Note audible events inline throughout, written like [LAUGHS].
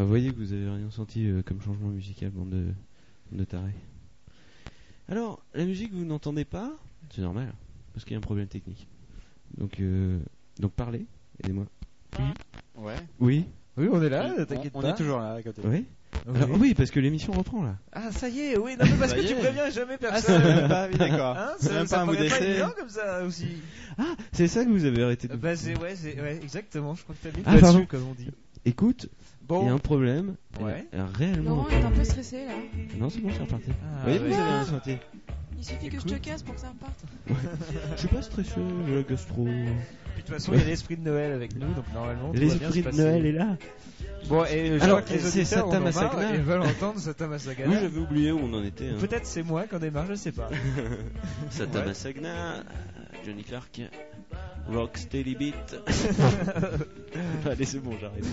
vous voyez que vous avez rien senti euh, comme changement musical, bande de, de tarés. Alors, la musique, vous n'entendez pas C'est normal, parce qu'il y a un problème technique. Donc, euh, donc parlez, aidez-moi. Ouais. Oui Oui, on est là, on, t'inquiète on pas. est toujours là à côté. Oui Oui. Alors, oui, parce que l'émission reprend là. Ah, ça y est, oui, non, mais parce Ça que y tu est. préviens jamais Ah, personne. c'est même pas, oui, [LAUGHS] d'accord. Hein, c'est ça, même ça pas un bout paraît pas d'essai. évident comme ça aussi. Ah, c'est ça que vous avez arrêté de... Bah, c'est, ouais, c'est, ouais, exactement, je crois que t'as mis Ah, là-dessus, pardon. comme on dit. Écoute, il y a un problème. Ouais. euh, Réellement. Laurent est un peu stressé là. Non, c'est bon, c'est reparti. Ah, oui, ouais. vous avez rien senti. Il suffit que je te casse pour que ça reparte. Je suis pas stressé, j'ai la gastro. Puis, de toute façon, il y a l'esprit de Noël avec nous, donc normalement. L'esprit de. Noël est là. Bon, et je Alors, crois que les c'est auditeurs Satan en ont marre et veulent entendre Satan Massacre. Oui, j'avais oublié où on en était. Hein. Peut-être c'est moi qui en ai marre, je sais pas. Satama Ouais. Sagna, euh, Johnny Clark, Rock Steady Beat. [LAUGHS] Allez, c'est bon, j'arrête.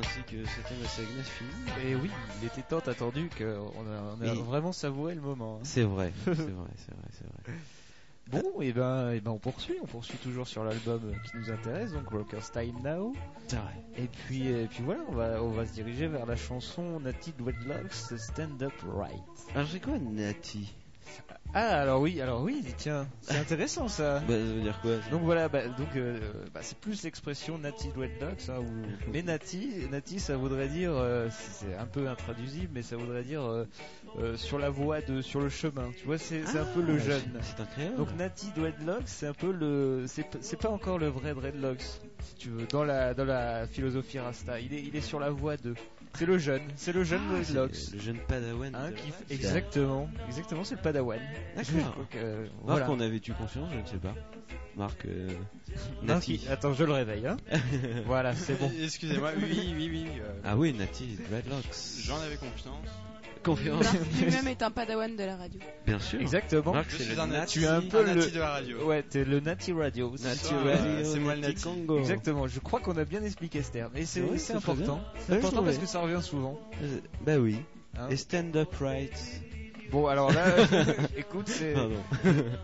Ainsi que Satama Sagna se finit. Et oui, il était tant attendu qu'on a, on a Oui. vraiment savouré le moment. hein. C'est vrai, [LAUGHS] c'est vrai, c'est vrai, c'est vrai. Bon, et ben, et ben on poursuit, on poursuit toujours sur l'album qui nous intéresse, donc Rocker's Time Now. Et puis, et puis voilà, on va, on va se diriger vers la chanson Natty Dreadlocks Stand Up Right. Alors, c'est quoi Nati Ah alors oui, alors oui, tiens, c'est [LAUGHS] intéressant ça. Bah, ça veut dire quoi ça Donc voilà, bah, donc euh, bah, c'est plus l'expression natty dreadlocks, hein, [LAUGHS] mais natty, natty ça voudrait dire, euh, c'est un peu intraduisible, mais ça voudrait dire euh, sur la voie de, sur le chemin. Tu vois, c'est un peu le Ah, jeune. c'est- créole. Donc natty dreadlocks, c'est un peu le, c'est pas encore le vrai dreadlocks, si tu veux, dans la dans la philosophie rasta. Il est il est sur la voie de, c'est le jeune, c'est le jeune Ah, dreadlocks. le jeune padawan. Hein, qui exactement, exactement, c'est le padawan. D'accord. [LAUGHS] Euh, Marc, voilà. on avait-tu conscience Je ne sais pas. Marc, euh, Nati. Attends, je le réveille. Hein. [LAUGHS] voilà, c'est bon. Excusez-moi, oui, oui, oui. euh, Ah oui, Nati, Dreadlocks. J'en avais confiance. Confiance. Marc [LAUGHS] lui-même est un padawan de la radio. Bien sûr. Exactement. Marc, Je c'est suis le un Nati. Tu es un peu un le- nati de la radio. Ouais, t'es le Nati Radio. Nati Radio, euh, c'est moi le Nati. Congo. Exactement. Je crois qu'on a bien expliqué ce terme. Et c'est Oui, c'est très important. C'est important parce que ça revient souvent. Euh, Bah oui. hein. Et stand up right. Bon, alors là, [LAUGHS] [LAUGHS] écoute, c'est Pardon.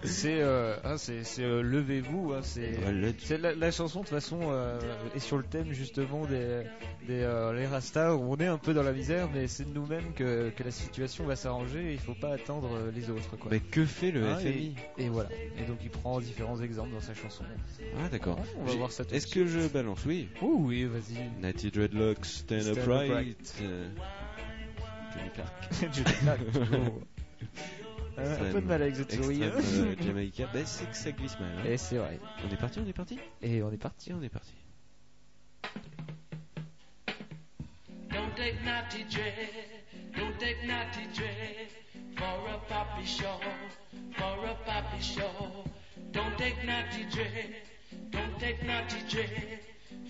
c'est euh, hein, c'est euh, levez-vous. Hein, c'est Ouais, c'est la, la chanson de toute façon euh, est sur le thème justement des des euh, les Rastas. où On est un peu dans la misère, mais c'est de nous-mêmes que que la situation va s'arranger. et Il faut pas attendre euh, les autres, quoi. Mais que fait le Hein, FMI Et voilà. Et donc il prend différents exemples dans sa chanson. Ah d'accord. On va voir ça tout de Est-ce que je balance? Oui. Oh oui, vas-y. Natty Dreadlocks, stand, Stand up up right. Euh, Johnny Clark. [LAUGHS] Toujours. Un, peu de mal avec cette souris. Euh, [LAUGHS] Jamaïca. Bah c'est que ça glisse mal. hein. Et c'est vrai. On est parti, on est parti Et on est parti. On est parti. Don't take naughty dread, don't take naughty dread for a poppy show, for a poppy show. Don't take naughty dread, don't take naughty dread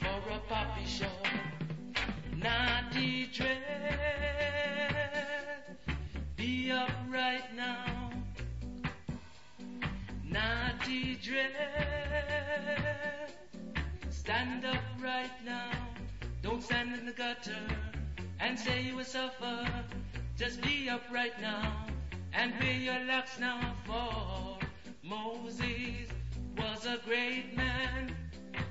for a poppy show. Naughty dread, be up right now. Naughty dread, stand up right now. Don't stand in the gutter and say you will suffer. Just be upright now and pay your locks now for Moses was a great man,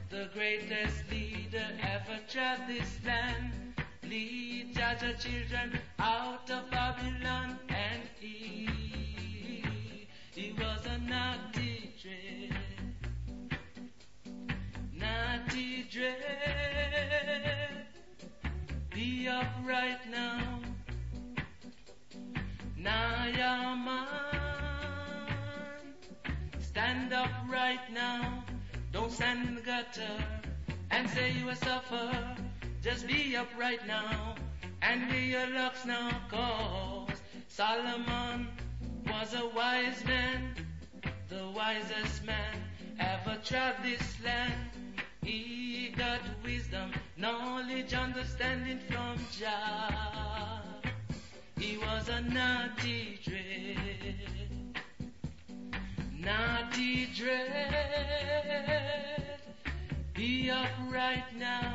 the greatest leader ever trod this land. Lead Jaja children out of Babylon and he, he was a naughty dread. Naughty dread, be upright now. Nayaman, stand up right now. Don't stand in the gutter and say you will suffer. Just be upright now and be your locks now, cause Solomon was a wise man, the wisest man ever trod this land. He got wisdom, knowledge, understanding from Jah. He was a naughty dread, naughty dread. Be upright now,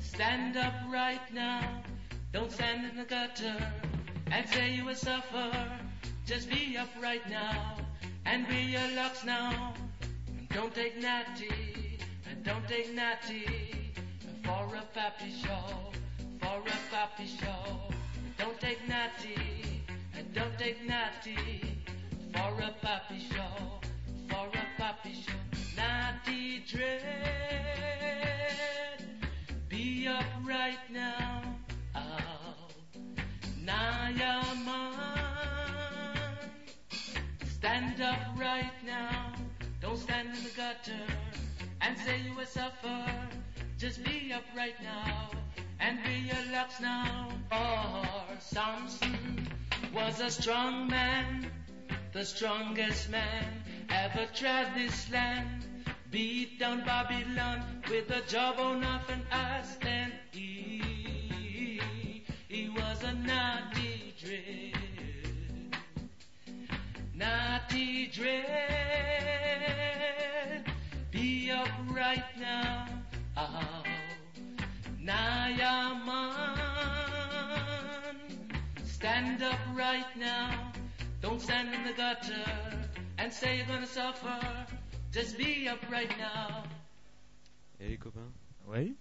Stand up right now, don't stand in the gutter and say you will suffer. Just be upright now and be your locks now. And Don't take natty, and don't take natty for a pappy show, for a pappy show. Don't take natty, and don't take natty for a pappy show, for a pappy show. Natty dread, be upright now. Naaman. Stand up right now. Don't stand in the gutter and say you will suffer. Just be upright now and be locks now. For Samson was a strong man, the strongest man ever trod this land. Beat down Babylon with a jawbone of an ass and he, he was a naughty dread. Naughty dread, be upright now. Oh, Naaman, stand up right now. Don't stand in the gutter and say you're gonna suffer. Just be upright now. Et les copains Oui.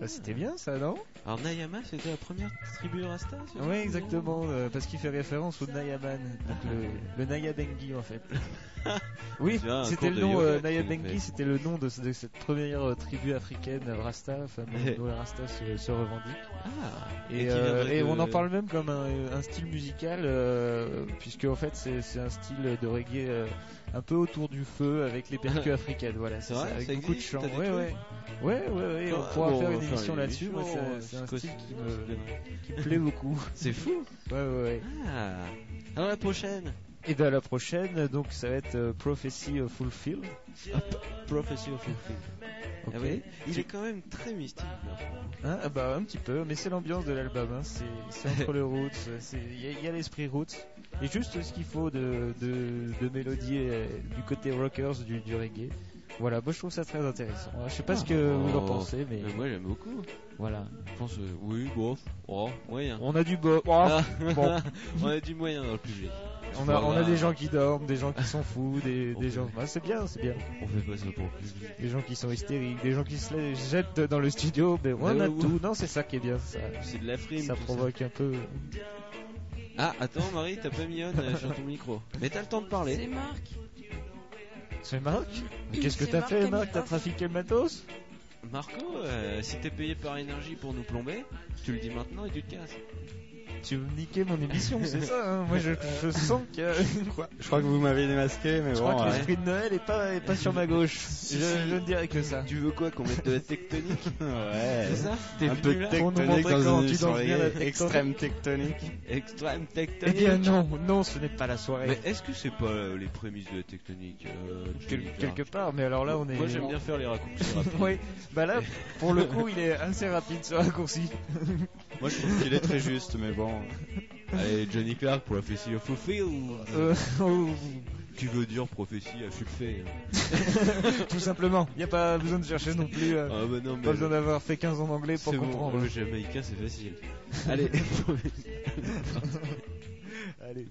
Bah, C'était bien ça, non? Alors Nayama, c'était la première tribu Rasta Oui, exactement, euh, parce qu'il fait référence au Nayaman, donc le, le Nayabengi en fait. [LAUGHS] oui, c'était le nom, euh, Nayabengi, c'était le nom de, de cette première euh, tribu africaine, Rasta, enfin, dont les Rasta se, se revendiquent. Ah, Et, euh, viendrait et de- on en parle même comme un, un style musical, euh, puisque en fait c'est c'est un style de reggae euh, un peu autour du feu avec les percus africaines, voilà, C'est vrai, avec beaucoup de chants. Ouais, ouais, ouais, ouais, ouais, on Ah, pourra faire une émission là-dessus. Moi, c'est- un quoi, style qui me, [LAUGHS] plaît beaucoup. C'est fou. Ouais, ouais, ouais. Ah. Alors la prochaine. Et ben la prochaine, donc ça va être euh, Prophecy Fulfilled. Prophecy of Fulfilled. Ah oui, il est quand même très mystique. Hein, ah bah un petit peu, mais c'est l'ambiance de l'album. Hein. C'est entre les roots, c'est- il y a- a, l'esprit roots et juste ce qu'il faut de, de, de mélodie euh, du côté rockers du, du reggae. Voilà, moi je trouve ça très intéressant. Je sais pas ce que vous en Oh. pensez, mais Mais moi j'aime beaucoup. voilà. Je pense, euh, oui, bon, oh, moyen. On a du oh, Ah, bon. [LAUGHS] on a du moyen dans le public. On, a, on a Voilà. des gens qui dorment, des gens qui sont fous, des, gens. bah, c'est bien, c'est bien. On fait pas ça pour. Des gens qui sont hystériques, des gens qui se jettent dans le studio. Mais on a ouais, tout. Non, c'est ça qui est bien. Ça, C'est de la frime. ça provoque un peu. Ah, attends, Marie, t'as pas mis on euh, sur ton micro. Mais t'as le temps de C'est parler. Marc. C'est Marc Mais Qu'est-ce que C'est t'as Marc fait, Marc T'as trafiqué le matos Marco, euh, si t'es payé par énergie pour nous plomber, tu le dis maintenant et tu te casses. Tu veux me niquer mon émission, c'est ça hein Moi, je, je sens que. Quoi Je crois que vous m'avez démasqué, mais Je bon. crois que ouais. l'esprit de Noël est pas, est pas sur ma gauche. Je, je ne dirais que ça. Tu veux quoi qu'on mette de la tectonique [LAUGHS] Ouais. C'est ça T'es Un peu de tectonique dans une la reggae. tectonique. extrême tectonique. Extrême Eh tectonique. bien non, non, ce n'est pas la soirée. Mais est-ce que c'est pas euh, les prémices de la tectonique euh, Quel- quelque part, mais alors là on est. Moi j'aime bien faire les raccourcis [LAUGHS] rapides. oui, bah là, pour le coup, il est assez rapide ce raccourci. [LAUGHS] Moi, je trouve qu'il est très juste, mais bon. Allez, Johnny Clark pour la Prophecy of Fulfill ou Euh, oh, tu veux dire prophétie à hein. [LAUGHS] tout simplement, il n'y a pas besoin de chercher non plus. euh, Ah bah non, mais pas besoin d'avoir fait 15 ans d'anglais pour c'est bon, comprendre. le jamaïcain c'est facile. Allez, [LAUGHS] Allez.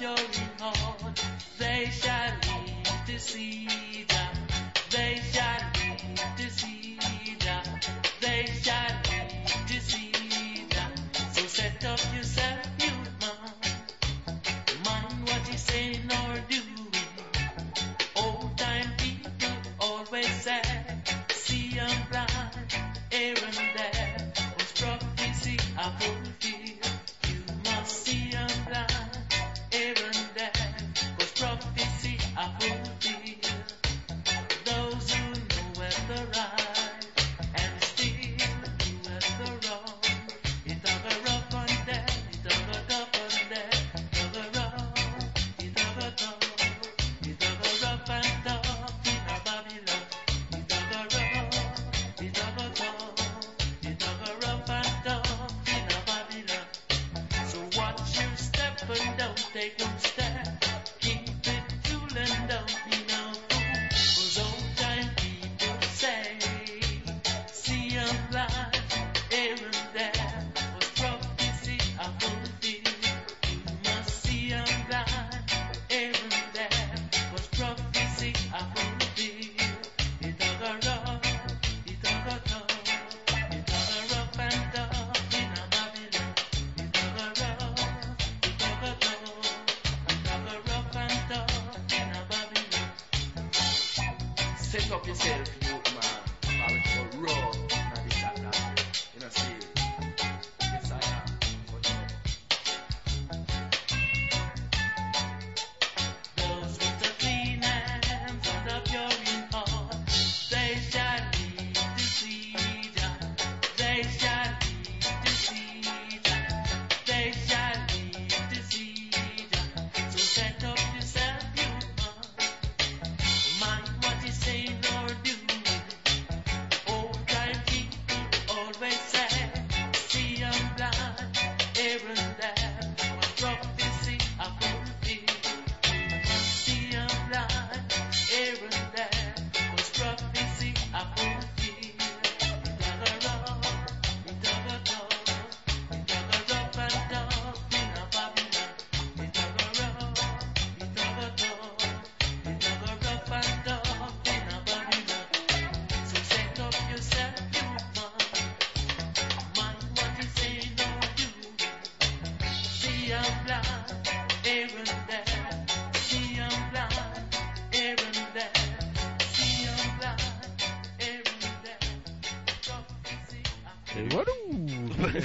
your heart, they shall lead to see. sempre ao é piseiro.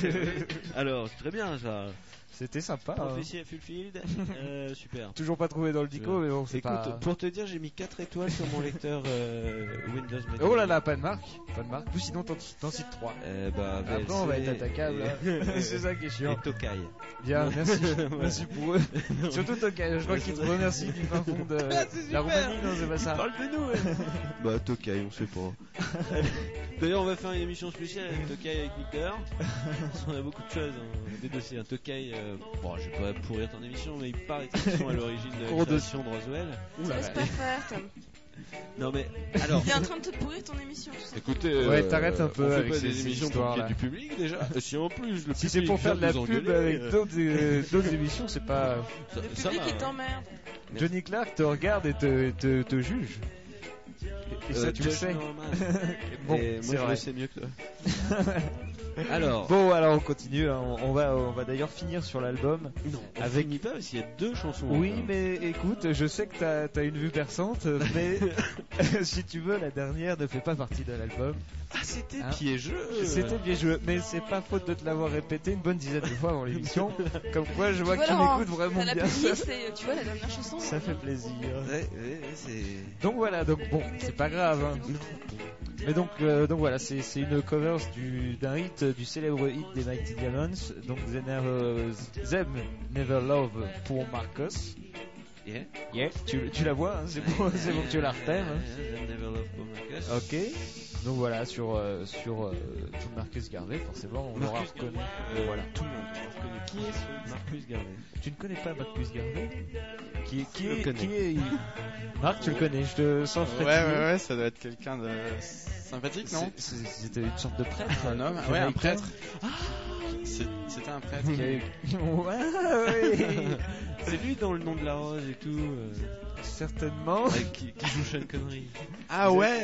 [LAUGHS] Alors, c'est très bien ça. C'était sympa. hein. Prophétie à Fulfield, euh, super. [LAUGHS] Toujours pas trouvé dans le dico, mais bon, c'est Écoute, pas... pour te dire, j'ai mis 4 étoiles sur mon lecteur euh, Windows Media. Oh là là, pas de marque, pas de marque. Ou sinon t'en t'en cites 3. Euh, bah, Après on va être attaquable. et- hein. [LAUGHS] c'est ça qui est chiant. Et Tokai. Bien, merci, merci pour eux. Surtout Tokai, je crois qu'il te remercie du fin fond de la Roumanie, non c'est pas ça. Parle de nous, Bah, Tokai, on sait pas. D'ailleurs, on va faire une émission spéciale avec Tokai avec Victor. Qu'on a beaucoup de choses. hein, des dossiers. Un Tokai, euh, bon, je vais pas pourrir ton émission, mais il paraît qu'ils à l'origine de la création de Roswell. Laisse pas faire, Tom. Non, mais alors. Il est en train de te pourrir ton émission. tout ça. Écoutez, Ouais, euh, t'arrêtes un peu on fait avec pas ces- des ces émissions pour qu'il y ait là. du public déjà. [LAUGHS] Si en plus le Si c'est pour faire de la pub engueuler, avec euh, d'autres euh, émissions, c'est pas... ça, Le ça public il hein. t'emmerde. Johnny Clark te regarde et te, te, te juge. Et ça Euh, tu le sais. [LAUGHS] Bon, moi je le sais mieux que toi. [LAUGHS] Alors, Bon, alors on continue. hein. On, on va, on va d'ailleurs finir sur l'album. non, on avec- finit pas parce qu'il y a deux chansons. Oui, mais écoute, je sais que t'as as une vue perçante, mais [LAUGHS] [LAUGHS] si tu veux, la dernière ne fait pas partie de l'album. Ah, c'était Hein piégeux. C'était bien joué, mais c'est pas faute de te l'avoir répété une bonne dizaine de fois avant l'émission. [LAUGHS] Comme quoi, je vois que tu m'écoutes vraiment la bien. playlist et tu vois la dernière chanson. Ça fait plaisir. Ouais, ouais, ouais, c'est. Donc voilà, donc bon, c'est pas grave. hein. Mais donc, euh, donc voilà, c'est c'est une cover du- d'un hit, du célèbre hit des Mighty Diamonds, donc They Never, Them Never Love pour Marcus. Yeah. Yeah, tu, tu la vois, hein, c'est bon que tu la retèmes. hein. Ok. Donc voilà, sur, euh, sur euh, tout Marcus Garvey, forcément, on l'aura Marcus reconnu. Euh, voilà, tout le monde reconnu. Qui est ce Marcus Garvey? Tu ne connais pas Marcus Garvey? Qui, qui, Je le est, connais. qui est Marc, tu le connais, je te sens Ouais, ouais, ouais, ça doit être quelqu'un de sympathique, non? C'est- c'est- C'était une sorte de prêtre. Un homme Ouais, un prêtre. C'est- C'était un prêtre. Qui a eu- [LAUGHS] ouais, oui. [LAUGHS] C'est lui dans le nom de la rose et tout. euh, Certainement. avec qui, qui joue Sean Connery. Ah ouais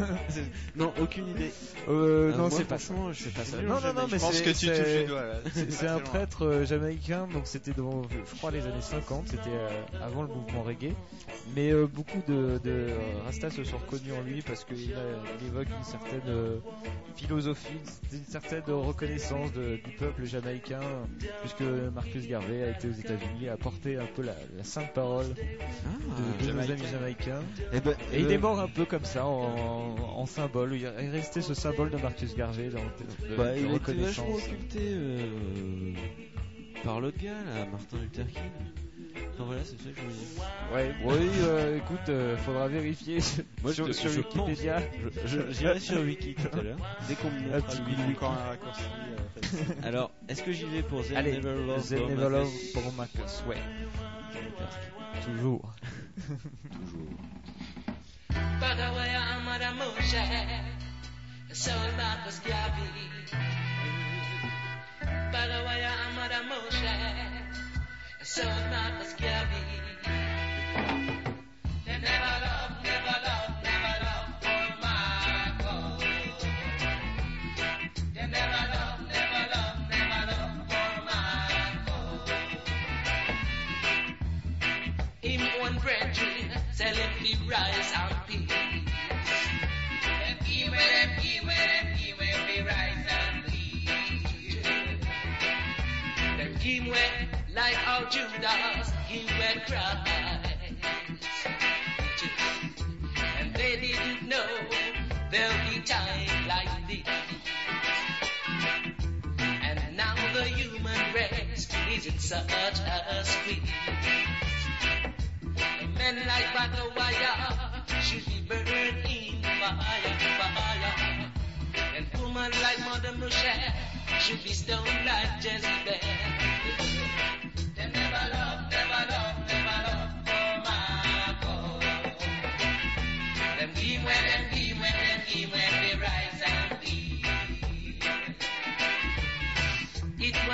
[LAUGHS] non, aucune idée. Euh, Euh, non, moi, c'est pas ça. franchement, je sais pas ça. Non, non, non, mais Je pense que tu touches là. C'est un prêtre euh, jamaïcain, donc c'était dans, je crois, les années 50, c'était euh, avant le mouvement reggae. Mais euh, beaucoup de, de euh, Rastas se sont reconnus en lui parce qu'il il évoque une certaine euh, philosophie, une certaine reconnaissance de- du peuple jamaïcain, puisque Marcus Garvey a été aux États-Unis, a porté un peu la, la sainte parole de, de nos amis jamaïcains. Et, ben, Et il euh, est mort un peu comme ça, en, en symbole. Il est resté ce symbole de Marcus Garvey dans de, Bah, de il reconnaissance. vachement occulté euh, par l'autre gars là, Martin Luther King. Enfin voilà, c'est ça que je voulais dire. Ouais, oui, euh, écoute, euh, faudra vérifier [LAUGHS] Moi, sur, je- sur je Wikipédia. Je- J'irai sur Wiki tout à l'heure. [LAUGHS] Dès qu'on me montrera le wiki. Encore un raccourci. euh, facile. Alors, est-ce que j'y vais pour The Allez, Never Love The Paul Never Love Marcus pour Marcus, ouais. Toujours. [LAUGHS] Toujours. So Marcus Garvey. They never never love, never love for. They never love, never love, never love for him he Judas he went Christ. And they didn't know there'll be time like this. And now the human race is in such a squeeze. Men like wire should be burned in fire, fire. And women like Mother Michelle should be stoned like Jezebel.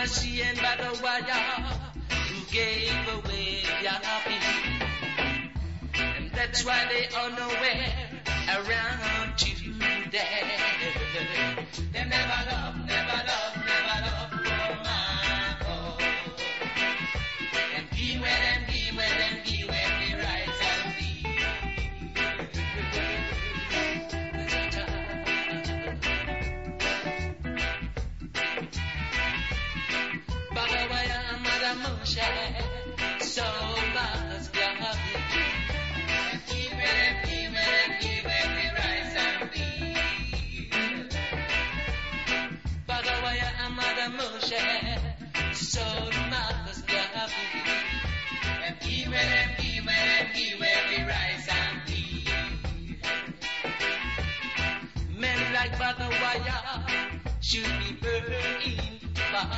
Was and battle wire who gave away their peace. And that's why they are nowhere around today. They never love, never love,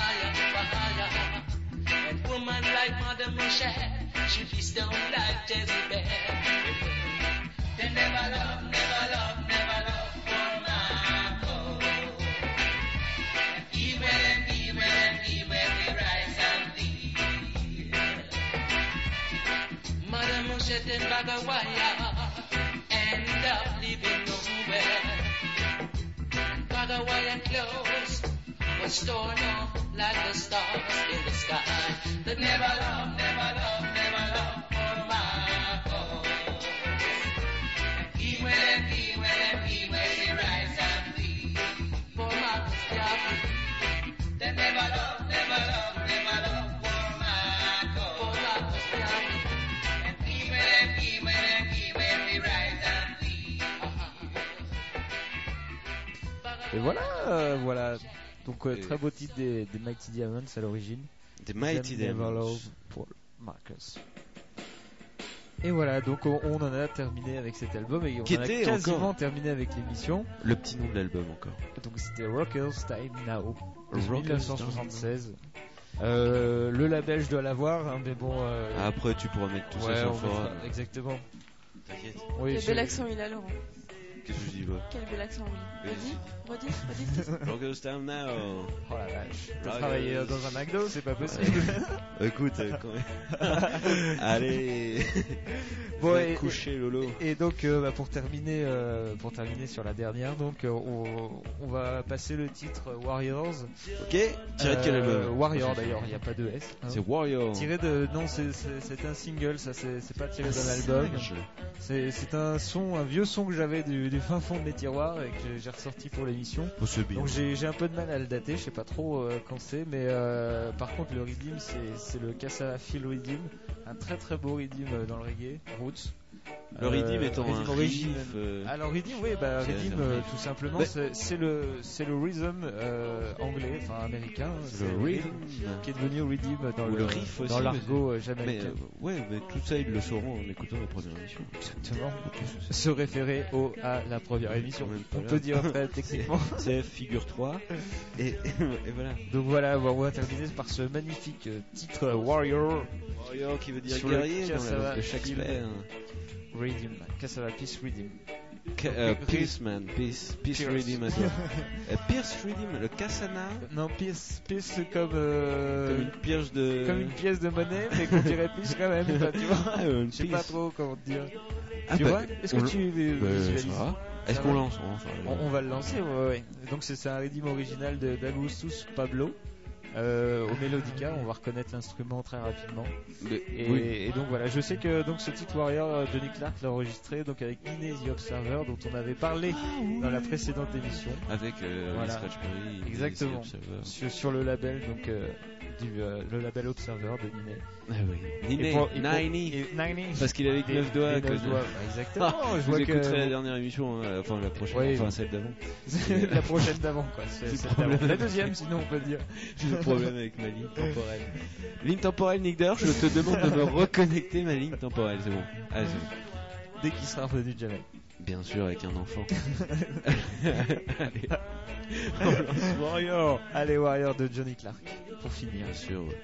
fire, fire. And woman like Mother Moshe should be stoned like Jezebel. They never love, never love, never love for cause. And evil and evil they rise and Moshe and Bhagawaya end up living nowhere. Bhagawaya clothes was torn off like the stars in the sky. That never love, never love, never love for my cause. He will, he will, he will rise and lead for my Christianity. That never love, never love, never love for my cause. For my Christianity. And he will, he will, he will rise and. Et voilà, euh, voilà. Donc euh, très beau titre des, des Mighty Diamonds à l'origine. Des Mighty Them Never Diamonds. Love pour Marcus. Et voilà, donc on, on en a terminé avec cet album et on Qui en a était quasiment encore terminé avec l'émission. Le petit nom de l'album encore. Donc c'était Rockers Time Now de Rockers 1976. Euh, le label je dois l'avoir, hein, mais bon. euh, Ah, Après, tu pourras mettre tout ouais, ça sur le exactement. T'inquiète. Oui, Quel je- bel accent il a, Laurent. Qu'est-ce que je dis, Quel bel accent, oui. Oui. Redis, redis, redis. Rockers Time Now. Oh la vache. T'as Rockers. travaillé euh, dans un McDo, c'est pas possible. Écoute, euh, quand même. [LAUGHS] Allez. Bon, Va et- coucher, Lolo. Et donc euh, bah, pour terminer, euh, pour terminer sur la dernière, donc euh, on, on va passer le titre Warriors. Ok Tiré de quel album? Warrior d'ailleurs, il n'y a pas de S. hein. C'est Warrior. Tiré de non, c'est- un single, ça c'est pas tiré d'un album. C'est c'est un son, un vieux son que j'avais du, du fin fond de mes tiroirs et que j'ai ressorti pour l'émission. Oh. Donc j'ai un peu de mal à le dater, je sais pas trop euh, quand c'est, mais euh, par contre le rhythm c'est le Casa Phil rhythm, un très très beau rhythm euh, dans le reggae, roots. Le rhythm Euh, étant rhythm un riff, euh, Alors rhythm, oui, bah un euh, tout simplement, Mais- c'est le c'est le rhythm anglais, enfin américain, le rhythm. qui est devenu rhythm dans Ou le, le riff aussi, dans mais l'argot Mais jamaïcain. euh, ouais, mais tout ça ils le sauront en écoutant la première émission. Exactement. Se référer au à la première émission. On peut dire très [LAUGHS] techniquement. C'est figure 3 et, et voilà. Donc voilà, on va terminer par ce magnifique titre Warrior Warrior qui veut dire guerrier dans la Cassava langue de Shakespeare. Rhythm, Cassava Peace. Ca- euh, peace man, peace, peace Pierce. rhythm. attends. Euh, Pierce rhythm, le Cassana, Non, Peace, Peace comme euh, comme une pioche de. comme une pièce de monnaie, mais qu'on dirait Peace quand même, quoi, tu vois. [LAUGHS] Ah, Je sais pas trop comment te dire. Ah, tu bah, vois Est-ce que tu euh, bah, visualises ça va. Est-ce Ça qu'on va lance on on, va le lancer, ouais, ouais. Donc c'est un rhythm original de d'Agustus Pablo. Euh, au Melodica, on va reconnaître l'instrument très rapidement. Mais- Et, oui. et donc voilà, je sais que donc ce titre Warrior, euh, Johnny Clark l'a enregistré donc avec Inez the Observer, dont on avait parlé dans la précédente émission Avec euh, Voilà. les Scratch Perry, Exactement. sur, sur le label donc euh, du euh, le label Observer de Niné. Ah oui. Niné, Et pour- et Niny. et Niny. Parce qu'il avait que Et- 9 doigts. cause de- doigts, ouais, Exactement. Ah, je Vous vois écouterez la que dernière émission, hein, enfin la prochaine, Oui. enfin celle d'avant. [LAUGHS] la prochaine d'avant quoi. [LAUGHS] C'est. La deuxième sinon on peut dire. [LAUGHS] J'ai le problème avec ma ligne temporelle. Ligne temporelle, Nick Dor, je te demande de me reconnecter ma ligne temporelle, c'est bon. Ah. Dès qu'il sera revenu de jamais. Bien sûr, avec un enfant. Allez. Warrior. Allez Warrior de Johnny Clark pour finir. Bien sûr, ouais.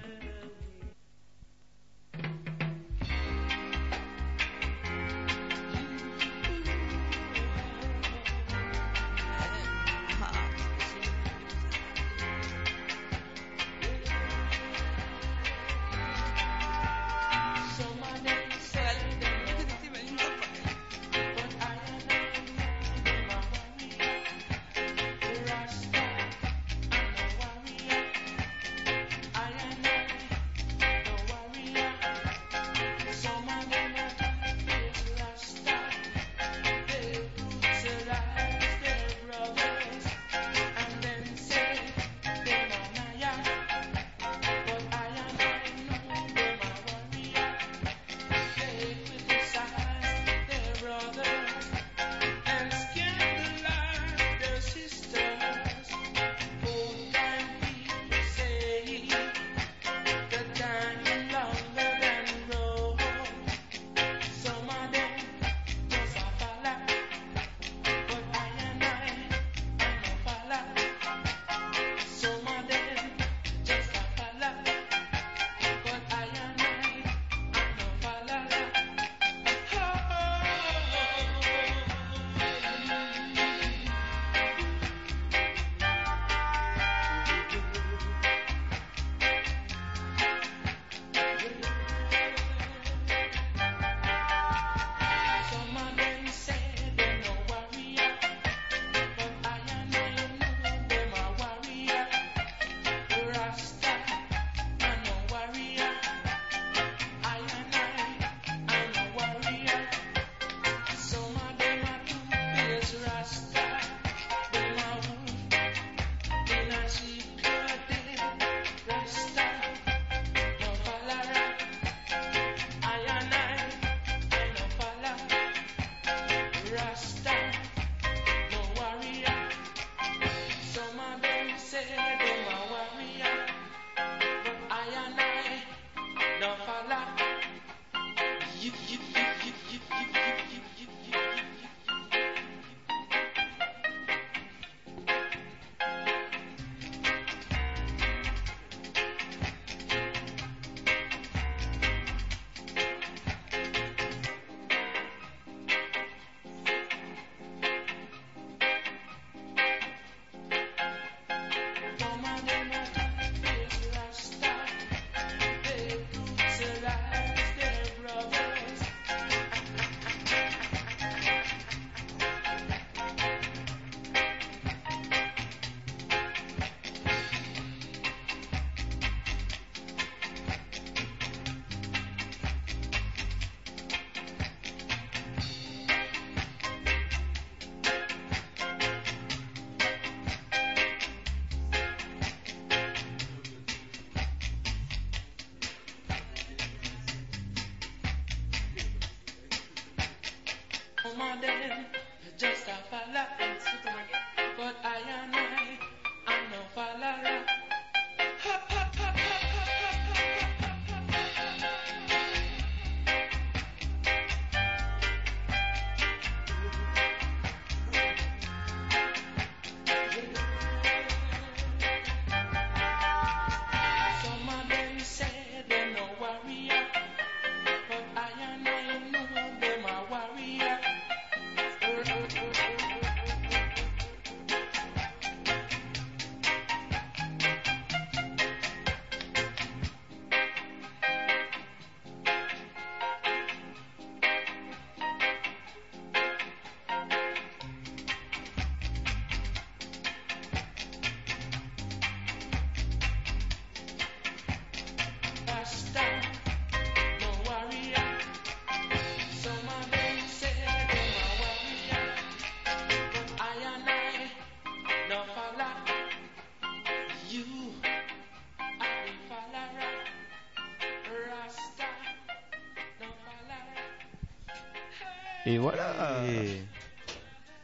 Et voilà. Et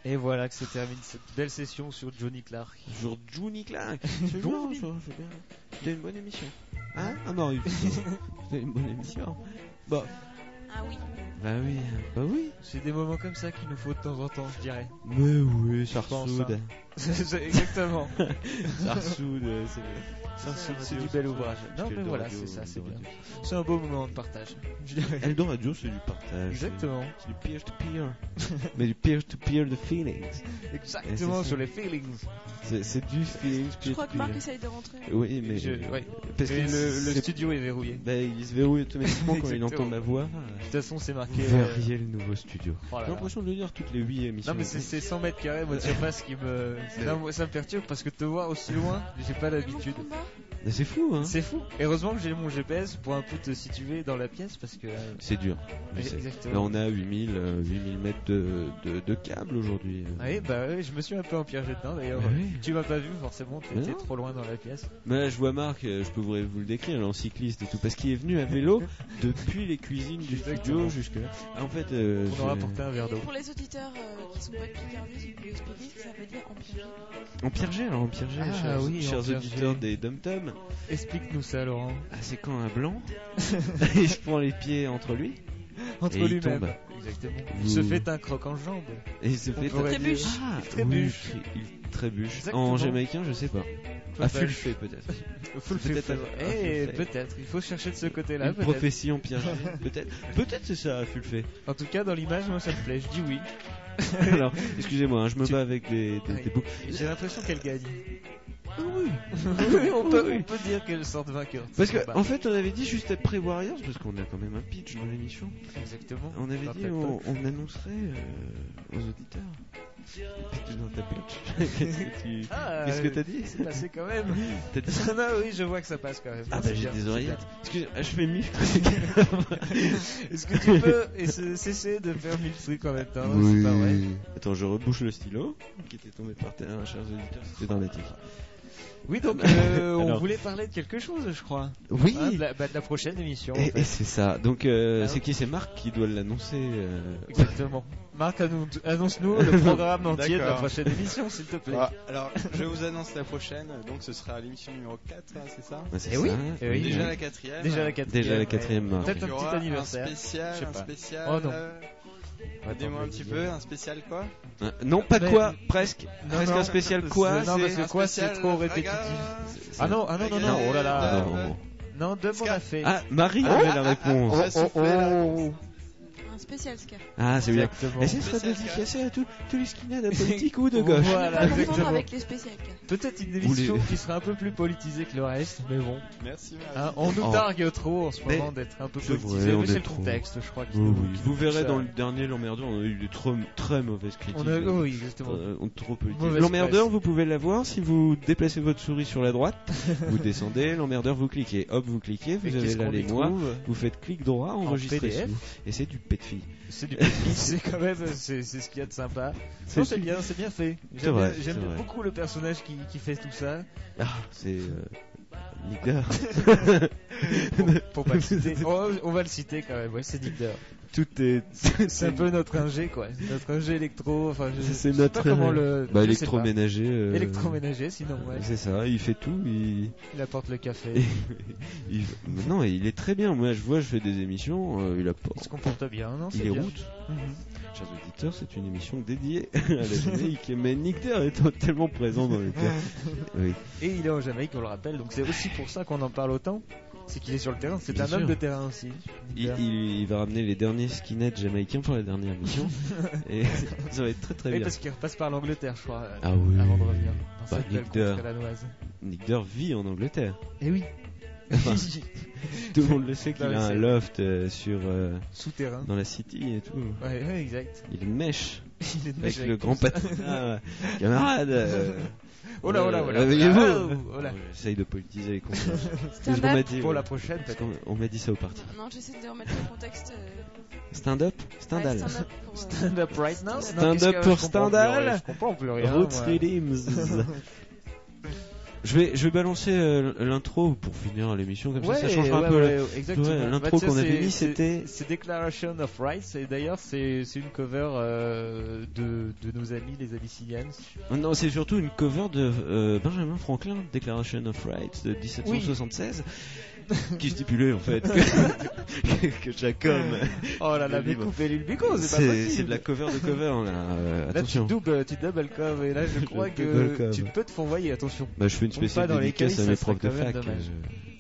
Et voilà que se termine cette belle session sur Johnny Clark. Toujours Johnny Clark. [LAUGHS] C'est bien, ça, c'est bien. C'était une bonne émission. Hein? Ah non, c'était une bonne émission. Bon, Ah oui. bah oui, bah oui. C'est des moments comme ça qu'il nous faut de temps en temps, je dirais. Mais oui, ça ressoude. [LAUGHS] C'est- Exactement. [LAUGHS] Ça ressoude, euh, c'est Radio, du bel ouvrage. Non, mais voilà, c'est ça, c'est bien. C'est un beau moment de partage. [LAUGHS] Dirais. Eldorado, c'est du partage. Exactement. C'est du peer-to-peer. Mais du peer-to-peer de feelings. Exactement, sur les feelings. C'est du feelings Je crois que. Marc essaye de rentrer. Oui, mais. Je- ouais. Parce que le, studio est verrouillé. Bah, il se verrouille automatiquement quand il entend ma voix. De toute façon, c'est marqué. Euh, verriez le nouveau studio. oh J'ai l'impression de le dire toutes les 8 émissions. Non mais c'est c'est 100 mètres carrés moi de surface qui me Moi, ça me perturbe parce que te voir aussi loin j'ai pas l'habitude Mais c'est fou, hein c'est fou et heureusement que j'ai mon GPS pour un peu te situer dans la pièce parce que euh, C'est dur. je sais. Là, exactement on a 8000, euh, 8000 mètres de, de, de câble aujourd'hui. Ah oui bah oui je me suis un peu empiégé dedans d'ailleurs Bah oui. tu m'as pas vu forcément t'étais trop loin dans la pièce Mais là, je vois Marc, euh, je peux vous, vous le décrire, là, en cycliste et tout, parce qu'il est venu à vélo [LAUGHS] depuis les cuisines du studio jusque là. En fait, euh, on aura apporté un verre d'eau Pour les auditeurs euh, qui sont pas de Picardie, ça veut dire empiré. En Pierre-G, alors en Pierre-G, Ah chers, oui, auditeurs des Dum Tom, explique-nous ça Laurent ah, c'est quand un blanc, [LAUGHS] [LAUGHS] il se prend les pieds entre lui, entre Et il lui-même exactement il se fait un croc en jambe et il se On fait pourrait dire- Ah, Il trébuche. oui, il trébuche. Exactement. En jamaïcain, je sais pas. À Peut-être. Fulfé peut-être. [LAUGHS] Full Peut-être fait. Eh, full fait. peut-être il faut chercher de ce côté-là Une profession Pierre [LAUGHS] peut-être. Peut-être c'est ça, à Fulfé. en tout cas dans l'image moi ça me plaît je dis oui [LAUGHS] Alors, excusez-moi, hein, je me Tu- bats avec des, des, Oui. des boucles. J'ai l'impression qu'elle gagne. Ah oui. oui, on peut, Oui. on peut dire qu'elle sort de vainqueur. Parce que, en fait, on avait dit juste après Warriors, parce qu'on a quand même un pitch dans l'émission. exactement. On avait dit on annoncerait euh, aux auditeurs. Dans ta. [LAUGHS] Qu'est-ce que tu. Ah, Qu'est-ce que t'as dit C'est passé quand même. [LAUGHS] T'as dit ça non, oui, je vois que ça passe quand même. Ah bah j'ai des oreillettes. Excusez, ah, je fais mille bien. [LAUGHS] Est-ce que tu peux cesser de faire mille trucs en même temps? C'est pas vrai. Attends, je rebouche le stylo qui était tombé par terre, chers auditeurs. C'était dramatique. Oui, donc [LAUGHS] euh, on Alors. voulait parler de quelque chose, je crois. Oui. Hein, de, la, bah, de la prochaine émission. en Et, fait. et c'est ça. Donc, euh, Ah, c'est qui? C'est Marc qui doit l'annoncer. euh, Exactement. Marc, annon- annonce-nous le [LAUGHS] programme entier de la prochaine émission, s'il te plaît. Ah, alors, je vous annonce la prochaine, donc ce sera l'émission numéro 4, hein, c'est ça? Bah, c'est Eh ça. oui, eh oui. Déjà la quatrième. Déjà la quatrième. Déjà la quatrième, Marc. Peut-être un petit anniversaire. Un spécial, Je sais un pas. spécial. Oh non. Euh, Dis-moi un petit peu, un spécial quoi Hein, Non, pas Mais- quoi, presque. Non, presque non, un spécial quoi non, parce c'est- que quoi, c'est trop Raga, répétitif. Ah non, ah non, non, non, oh là là. euh, Non. Non, Dub, on a fait. Ah, Marie avait ah, la ah, réponse. ah, ça soufflait, la réponse. Un spécial ska. Ah, c'est bien. Exactement. Et ce sera dédicacé à tous tous les skinheads [LAUGHS] politique ou de gauche. Voilà, exactement. avec les spéciales ska. Peut-être une émission les- qui sera un peu plus politisée que le reste, mais bon. Merci. Hein, on nous Oh. targue trop en ce Mais- moment d'être un peu politisé, mais est c'est le trop. contexte, je crois. Vous verrez ça- dans le dernier l'emmerdeur, on a eu des trop, très mauvaises critiques. On a... oh oui, exactement. Euh, on est trop. Mauvaise L'emmerdeur, vous pouvez l'avoir si vous déplacez votre souris sur la droite, [LAUGHS] vous descendez, l'emmerdeur vous cliquez, hop vous cliquez, vous avez mois, trouve vous faites clic droit, enregistrer et c'est du pet C'est du petit, [LAUGHS] c'est quand même, c'est c'est ce qu'il y a de sympa. Non, c'est bien, c'est bien fait. J'aime beaucoup le personnage qui, qui fait tout ça. Ah, c'est euh, leader. [LAUGHS] Pour, pour pas le [LAUGHS] citer. Oh, on va le citer quand même, ouais, c'est Dare. Tout est. [LAUGHS] C'est un peu notre ingé, quoi. Notre ingé électro. Enfin, je, C'est je sais notre pas comment le. bah, je sais pas. électroménager. euh, Électroménager, sinon, ouais. C'est ça, il fait tout. Il... Il apporte le café. [LAUGHS] il... Non, il est très bien. Moi, je vois, je fais des émissions. euh, il Il apporte. se comporte bien, non Il c'est est bien. route. Mhm. Chers auditeurs, c'est une émission dédiée [LAUGHS] à la Jamaïque. Mais Nick Ter est totalement présent dans les terres. Oui. Et il est en Jamaïque, on le rappelle, donc c'est aussi pour ça qu'on en parle autant. C'est qu'il est sur le terrain, c'est un homme sûr. de terrain aussi. Il, il- il va ramener les derniers skinheads jamaïcains pour la dernière mission. [LAUGHS] et ça va être très très bien. parce qu'il repasse par l'Angleterre, je crois, euh, Ah oui. avant de revenir dans Bah, Nick danoise. Nick Ter vit en Angleterre. Et oui, Enfin, [LAUGHS] tout le monde le sait qu'il a un loft euh, sur euh, souterrain. dans la city et tout. Ouais, ouais, exact. Il mèche [LAUGHS] Il est de avec le grand patron. Ah, camarade. euh, Oh là, oh là, oh là. réveillez-vous. Oh là. Bon, J'essaye de politiser les conflits. C'est ce Stand qu'on m'a up. dit. Pour ouais. la prochaine, Parce peut-être. qu'on on m'a dit ça au parti. Non, j'essaie de remettre le contexte. euh, Stand-up Stendhal. euh, Stand up right now Stand Non, up qu'est-ce que- pour plus Stendhal. rien, Je comprends plus rien. Roots moi. [LAUGHS] Je vais, je vais balancer euh, l'intro pour finir l'émission comme Ouais, ça, ça changera ouais, un peu. ouais, exactement. L'intro qu'on avait mis, c'était- C'est Declaration of Rights, et d'ailleurs, c'est c'est une cover euh, de, de nos amis, les Abyssinians. Oh Non, c'est surtout une cover de euh, Benjamin Franklin, Declaration of Rights de 1776, [LAUGHS] qui stipulait en fait [LAUGHS] que, que chaque homme. Oh là là, mais livre. coupez-lui le bico, c'est pas possible. c'est de la cover de cover là. euh, Là, tu attention. double, tu double cover, et là, je [LAUGHS] crois que tu peux te fourvoyer, attention. Bah, je fais une spéciale dédicace à mes profs de fac euh,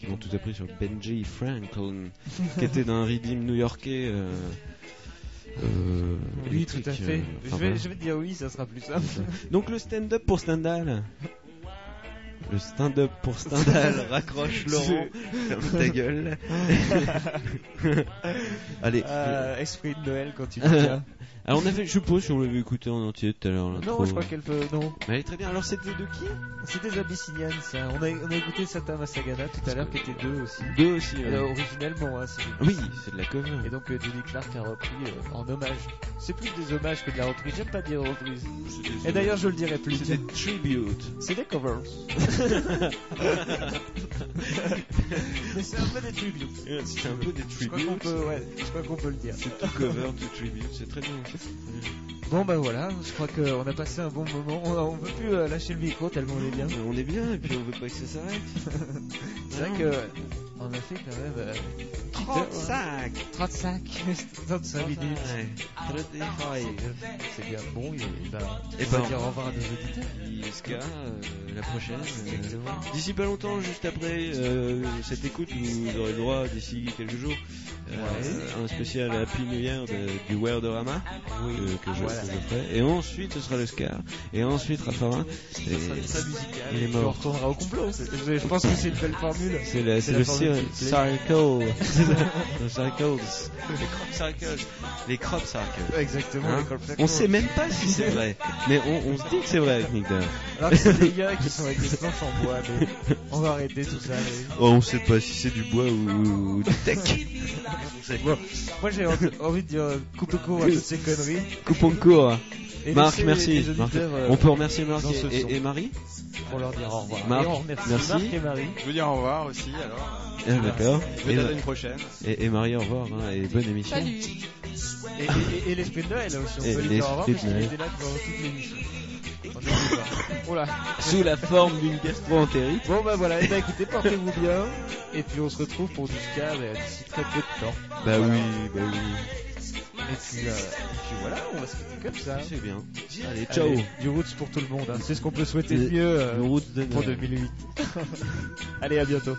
qui m'ont tout appris sur Benji Franklin, qui était d'un rythme new-yorkais. Euh, euh, Oui, tout à fait. euh, enfin, je, vais, voilà. je vais te dire oui, ça sera plus simple. Donc le stand-up pour Stendhal. Le stand-up pour Stendhal, [LAUGHS] raccroche Laurent, ferme ta gueule. [LAUGHS] Allez. Euh, esprit de Noël quand tu [LAUGHS] tiens. Alors on avait, je suppose, si on l'avait écouté en entier tout à l'heure. Non, je crois qu'elle peut. Non, Mais elle est très bien. Alors c'était de qui c'est des Abyssinians, ça. On a, on a écouté Satama Sagana tout à l'heure, qui était deux aussi. Deux aussi. Euh, ouais. originellement, hein, c'est Oui, c'est de la cover. Et donc euh, Judy Clark a repris euh, en hommage. C'est plus des hommages que de la reprise. J'aime pas dire reprise. Et d'ailleurs, je le dirai plus. c'est des tributes. C'est des covers. [LAUGHS] Mais c'est un peu des tributes. C'est un peu des Je crois qu'on tributes. peut, ouais, je crois qu'on peut le dire. C'est tout cover de tribute, c'est très bien. [LAUGHS] Bon bah voilà, je crois qu'on a passé un bon moment. On, on veut plus euh, lâcher le micro tellement on est bien. On est bien et puis on veut pas que ça s'arrête. [LAUGHS] C'est vrai que on a fait quand même euh, 35 35, 35 minutes. Ouais. 35. C'est bien. Bon, il, il va, Eh on va ben, dire au revoir à nos auditeurs. ISK, euh, la prochaine. euh, d'ici pas longtemps, juste après euh, cette écoute, vous aurez le droit, d'ici quelques jours, un spécial Happy New Year de- du Wordorama euh, que, je, Voilà. que je ferai. Et ensuite, ce sera le Scar. Et ensuite, Raffarin. Et il est puis on mort. retournera au complot. Je, je pense que c'est une belle formule. C'est la- C'est le circle. [LAUGHS] le circles. Les crop circles. Les crop circles. Exactement. Hein les On sait même pas si c'est vrai, mais on, on se dit que c'est vrai avec Nick Dare. Alors que c'est des gars qui sont avec des planches en bois. Mais on va arrêter tout ça. mais- Oh, on sait pas si c'est du bois ou, ou du tech. [LAUGHS] Bon, moi j'ai envie, envie de dire euh, coupe court à toutes ces conneries. Coupons court. Et Marc, merci. les Marc. auditeurs, euh, On peut remercier Marc et, et- et Marie pour leur dire au revoir. Marc, et on remercie merci. Marc et Marie. Je veux dire au revoir aussi alors. Ah, D'accord. Je Et, vous dis à une prochaine. et- et Marie, au revoir hein, et bonne émission. Salut Et, et, et, et l'esprit de Noël aussi. On Et peut lui dire au revoir parce de qu'il Noël. était là pendant toute l'émission. [LAUGHS] Là. Sous la forme d'une gastro-entérite. Bon bah voilà, et bah écoutez, portez-vous bien. Et puis on se retrouve pour du ska d'ici très peu de temps. Bah oui, bah oui. Et puis, euh, et puis voilà, on va se quitter comme ça. C'est bien. Allez, ciao. Allez, du roots pour tout le monde. hein. C'est ce qu'on peut souhaiter de mieux euh, de pour Noël. 2008. [LAUGHS] Allez, à bientôt.